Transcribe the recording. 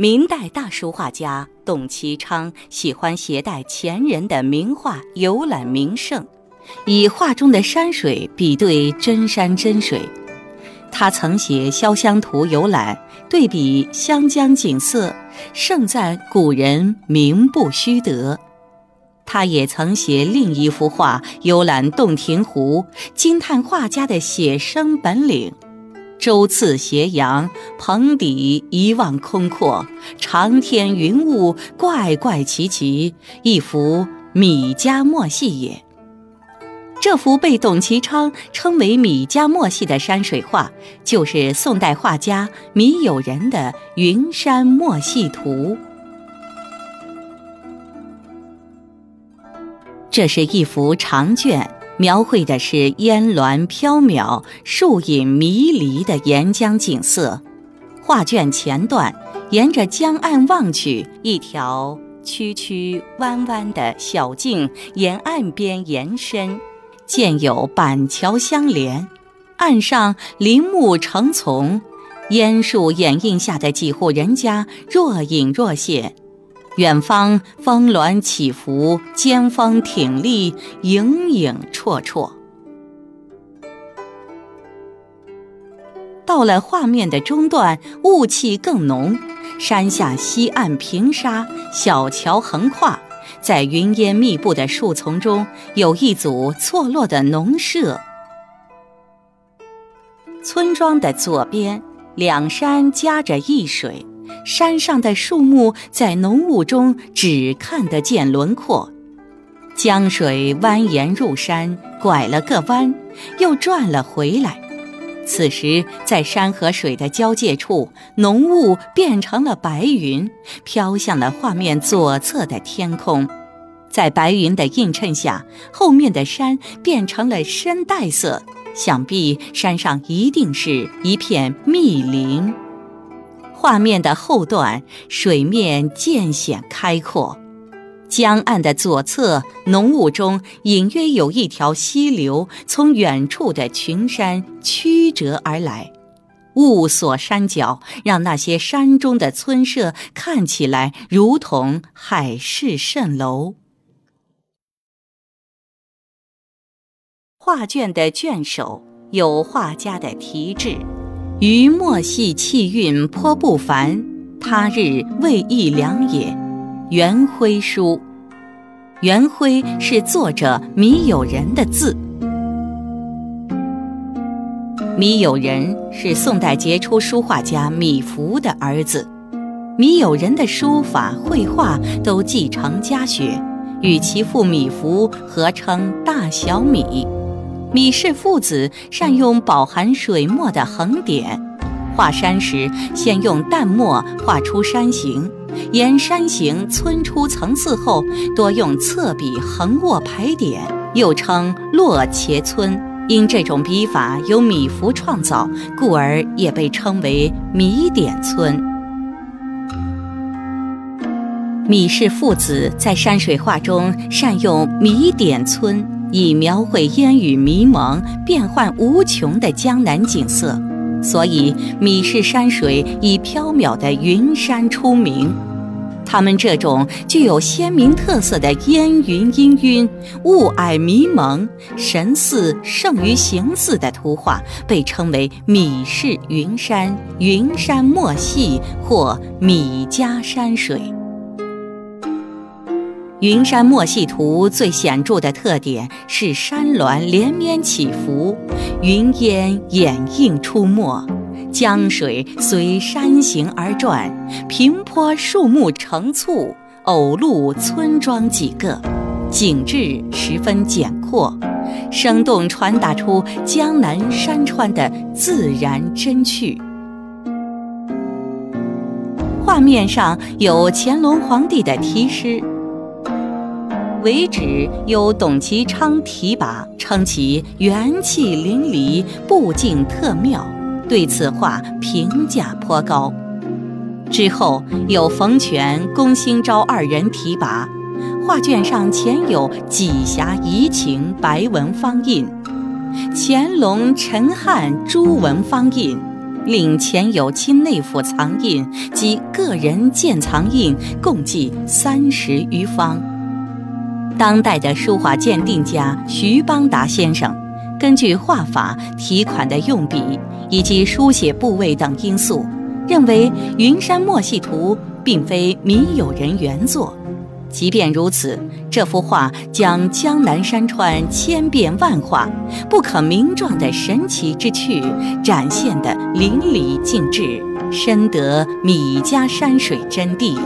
明代大书画家董其昌喜欢携带前人的名画游览名胜，以画中的山水比对真山真水。他曾写《潇湘图》游览，对比湘江景色，盛赞古人名不虚得。他也曾写另一幅画游览洞庭湖，惊叹画家的写生本领。舟次斜阳，棚底一望空阔，长天云雾怪怪奇奇，一幅米家墨戏也。这幅被董其昌称为米家墨戏的山水画，就是宋代画家米友仁的《云山墨戏图》。这是一幅长卷。描绘的是烟峦缥缈、树影迷离的沿江景色。画卷前段沿着江岸望去，一条曲曲弯弯的小径沿岸边延伸，建有板桥相连，岸上林木成丛，烟树掩映下的几户人家若隐若现。远方峰峦起伏，尖峰挺立，影影绰绰。到了画面的中段，雾气更浓，山下西岸平沙，小桥横跨，在云烟密布的树丛中，有一组错落的农舍。村庄的左边，两山夹着一水。山上的树木在浓雾中只看得见轮廓，江水蜿蜒入山，拐了个弯，又转了回来。此时，在山和水的交界处，浓雾变成了白云，飘向了画面左侧的天空。在白云的映衬下，后面的山变成了深黛色，想必山上一定是一片密林。画面的后段，水面渐显开阔，江岸的左侧，浓雾中隐约有一条溪流从远处的群山曲折而来，雾锁山脚，让那些山中的村舍看起来如同海市蜃楼。画卷的卷首有画家的题志。余墨戏气韵颇不凡，他日未易良也。元徽书，元徽是作者米友仁的字。米友仁是宋代杰出书画家米芾的儿子。米友仁的书法、绘画都继承家学，与其父米芾合称大小米。米氏父子善用饱含水墨的横点，画山时先用淡墨画出山形，沿山形皴出层次后，多用侧笔横卧排点，又称落茄皴。因这种笔法由米芾创造，故而也被称为米点皴。米氏父子在山水画中善用米点皴。以描绘烟雨迷蒙、变幻无穷的江南景色，所以米氏山水以飘渺的云山出名。他们这种具有鲜明特色的烟云氤氲、雾霭迷蒙、神似胜于形似的图画，被称为米氏云山、云山墨戏或米家山水。云山墨戏图最显著的特点是山峦连绵起伏，云烟掩映出没，江水随山形而转，平坡树木成簇，偶露村庄几个，景致十分简阔，生动传达出江南山川的自然真趣。画面上有乾隆皇帝的题诗。为止由董其昌题跋，称其元气淋漓，布景特妙，对此画评价颇高。之后有冯全、龚兴昭二人提拔，画卷上前有几侠怡情白文方印，乾隆陈汉朱文方印，另前有清内府藏印及个人鉴藏印，共计三十余方。当代的书画鉴定家徐邦达先生，根据画法、题款的用笔以及书写部位等因素，认为《云山墨戏图》并非米友人原作。即便如此，这幅画将江南山川千变万化、不可名状的神奇之趣展现得淋漓尽致，深得米家山水真谛。